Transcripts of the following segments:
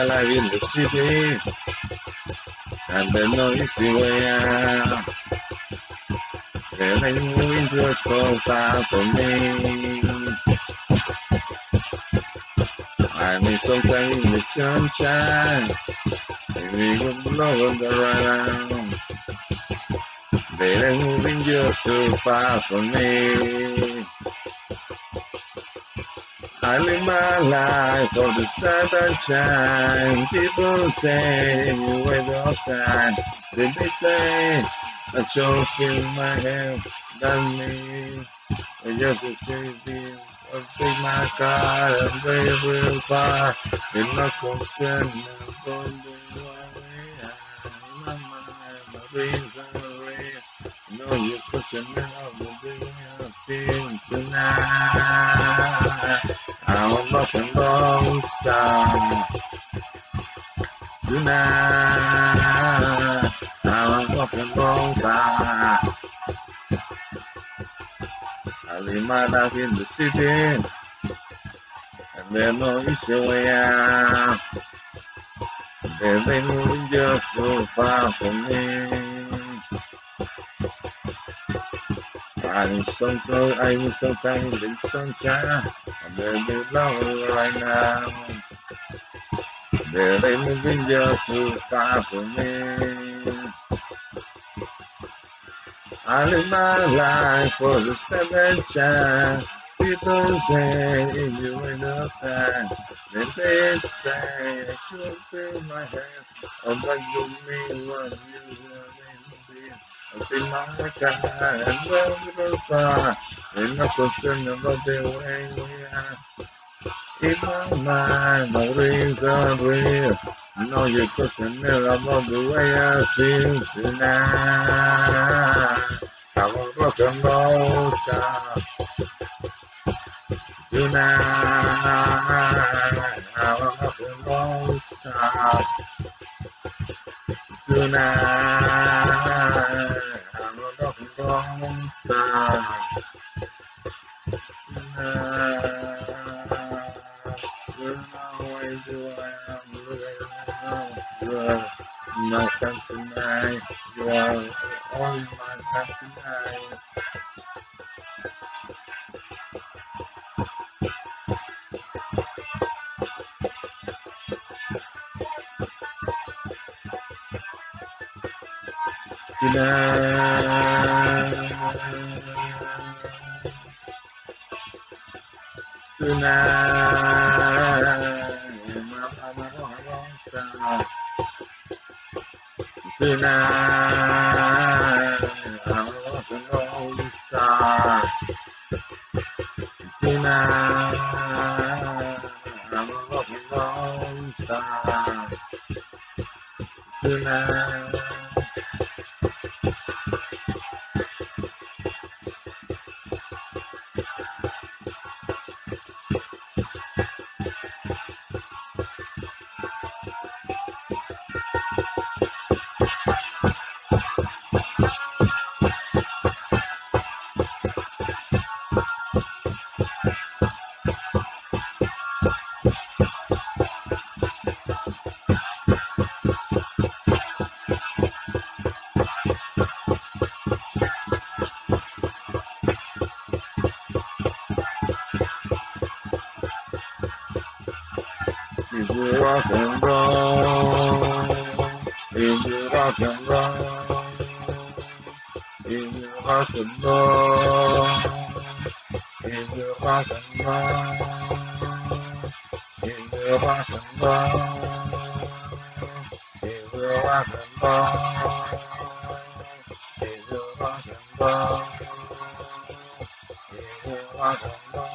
I live in the city, and there's no easy way out. Living moving just so far from me. I need some time in the sunshine, maybe good blow the around. They're moving just too far from me. I live my life for the stars and shine. People say you wait all time. Then they say a choke in my head. That's me. I just a. I'll take my car and drive real far. In my concern, I'm going to away. My mind, my are away. No, you're pushing me out way I feel tonight. I'm rock and roll star tonight. I'm rock and roll star. I live my life in the city, and there's no easy way out. There's a moving just so far from me. I need some clothes, I need some time in sunshine. I'm very lonely right now. There ain't moving just too far from me. I live my life for the step and shine. People say if you time, then they say I should feel my hand. Oh, but you mean what you want In my mind, my dreams are real. No, you're questioning about the way I feel tonight. I'm a rock and roll tonight. I'm a rock and roll tonight. My tonight. You are only my tonight. Tonight, tonight, Tonight, I'm a rock and and roll, if you. rock and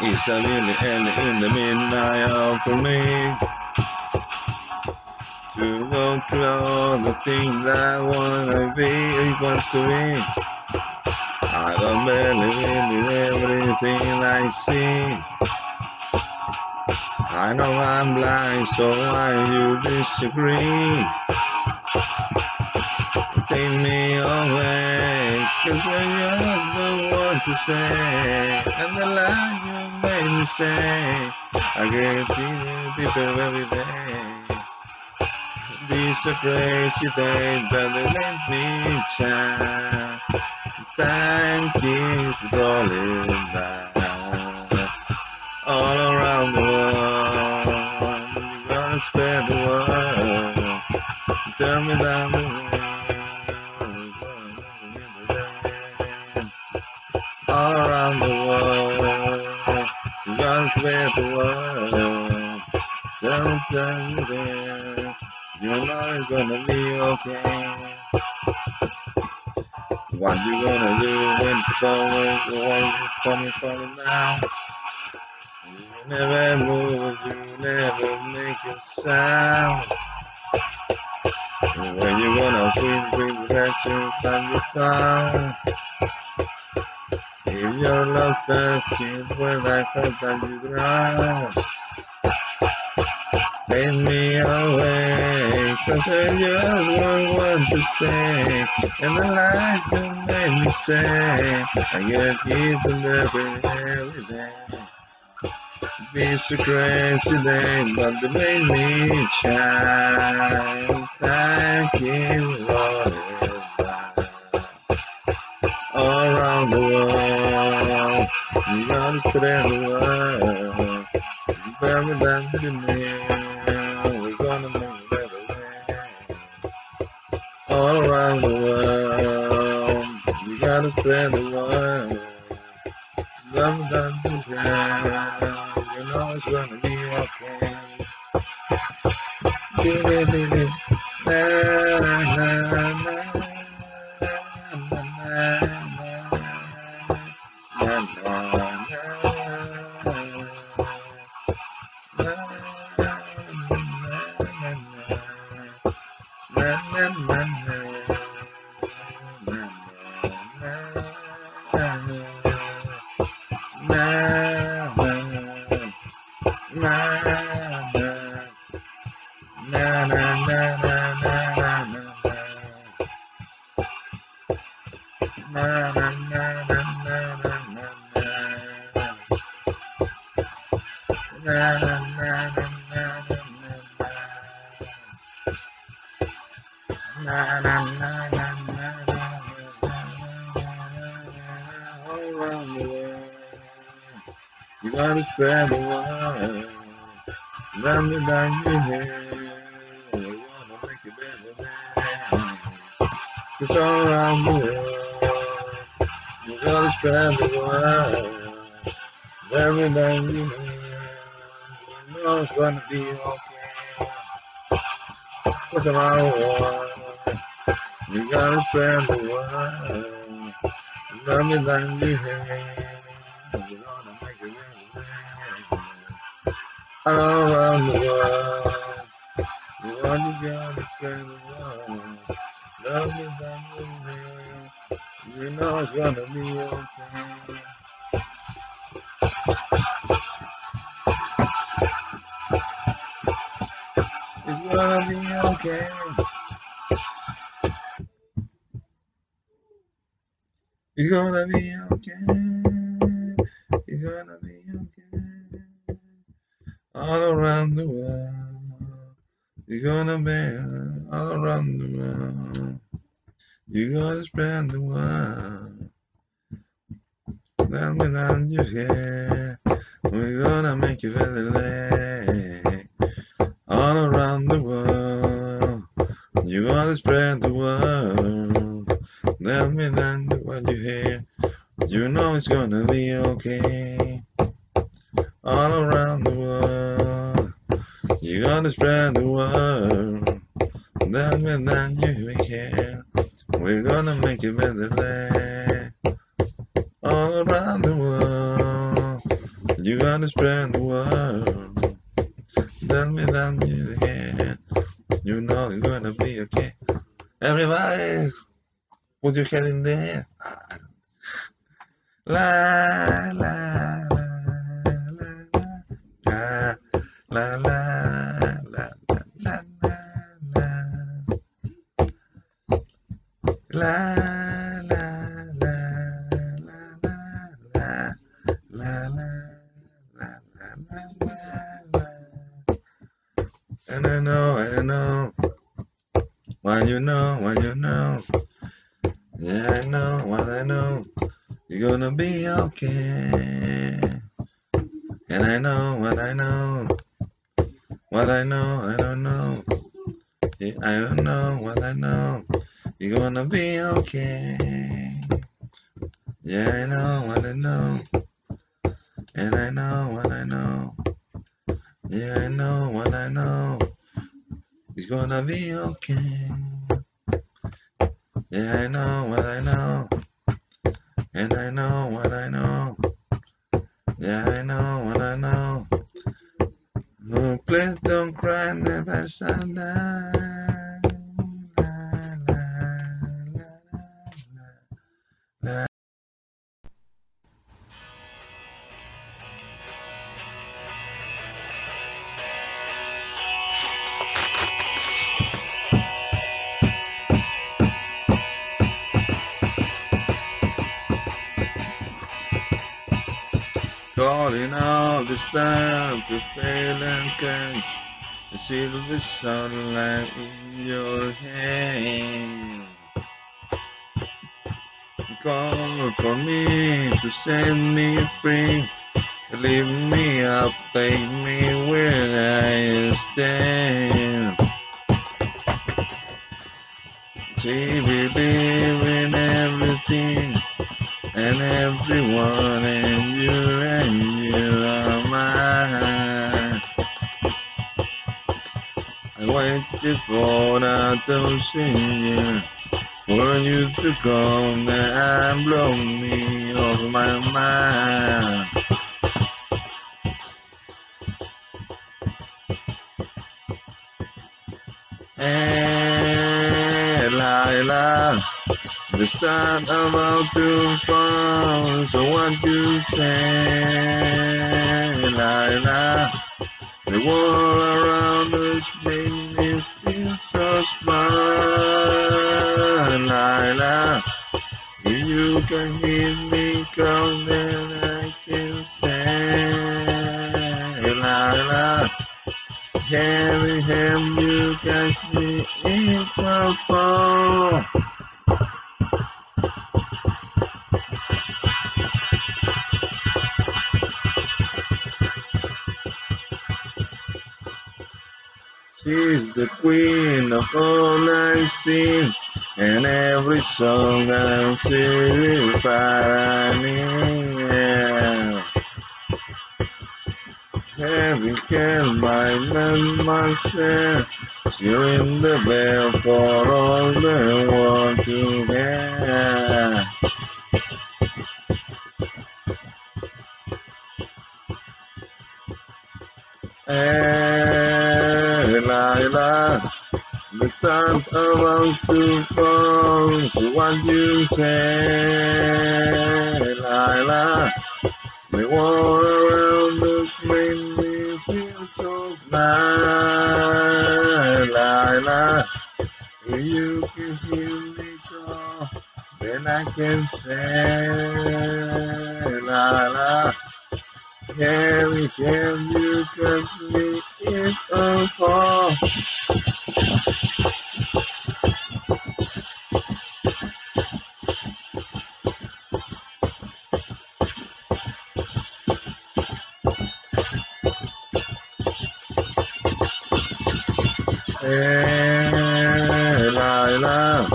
roll. a lily early in the midnight hour for me to go through all the things I wanna be, want to be. I don't believe in everything I see. I know I'm blind, so why you disagree? Take me away, cause I just don't want to say, and the lie you made me say I guarantee you be better every day. Be crazy day, think that the me shine. Time keeps rolling by. Don't tell me there. You're not gonna be okay. What you gonna do when the forward the world is coming falling down? You never move, you never make a sound. When you gonna feel bring back to find your sound? If your love touches where I felt that you drown. Take me away, cause I just want what to say, and the lies made me say, I get keeping every every day. It's a crazy day, but they made me shine. Thank you, Lord, all around the world. You gotta spread the word. Very down to All around the world. You gotta spread the word. To me. You know it's gonna be okay. Di-di-di-di. Na, Amen. got to us stand alive. Let me back in here. I wanna make you better man. It's all around the world. You gotta stand alive. Let me back in here. You know it's gonna be okay. What's the matter? You gotta stand alive. Let me back in here. All around the world. You want to go to spend the world. Love the hill. You know it's gonna be okay. It's gonna be okay. It's gonna be okay. It's gonna be okay. All around the world. You're gonna be all around the world. You gotta spread the word. Down your hair. We're gonna make you better day. All around the world. You gotta spread the word. Let me down what you hear. You know it's gonna be okay. You gotta spread the word. Let me down you hear. We're gonna make it better day. All around the world. You gotta spread the word. Tell me that you can. You know it's gonna be okay. Everybody, put your head in there. La la la la la la la What I know, I don't know. I don't know what I know. You're gonna be okay. Yeah, I know what I know. And I know what I know. Yeah, I know what I know. It's gonna be okay. Yeah, I know what I know. And I know what I know. Yeah, I know what I know. Please don't cry, never sundown. Time to fail and catch the silver sunlight in your hand. Call for me to set me free. Leave me up, take me where I stand. See, believe in everything and everyone, and you and waited for that ocean year for you to come and blow me off my mind. Hey, Lyla, the sun about to fall, so what you say, Lyla? The world around us made me feel Lyla. If you can hear me call, then I can say, Lyla. Heavy hand, you catch me if I fall. She's the queen of all I've seen, and every song I'm singing finding. Heavy hand, my man, myself, cheering the bell for all the world to hear. Hey, Lyla, the of us to fall. So what you say, Lyla? The world around us made me feel so small, Lyla. If you can hear me call, then I can say, Lyla. Carry, can you catch me if I fall. Hey, Lyla,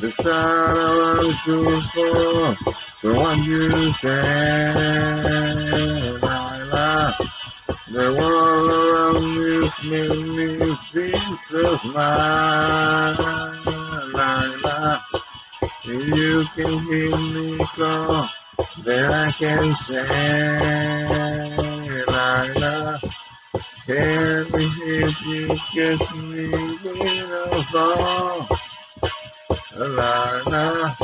the star I was doing for, so I'm using that all around this many things of mine. You can hear me call, then I can sing. Nah, Can Every hit you get me with a song, La la.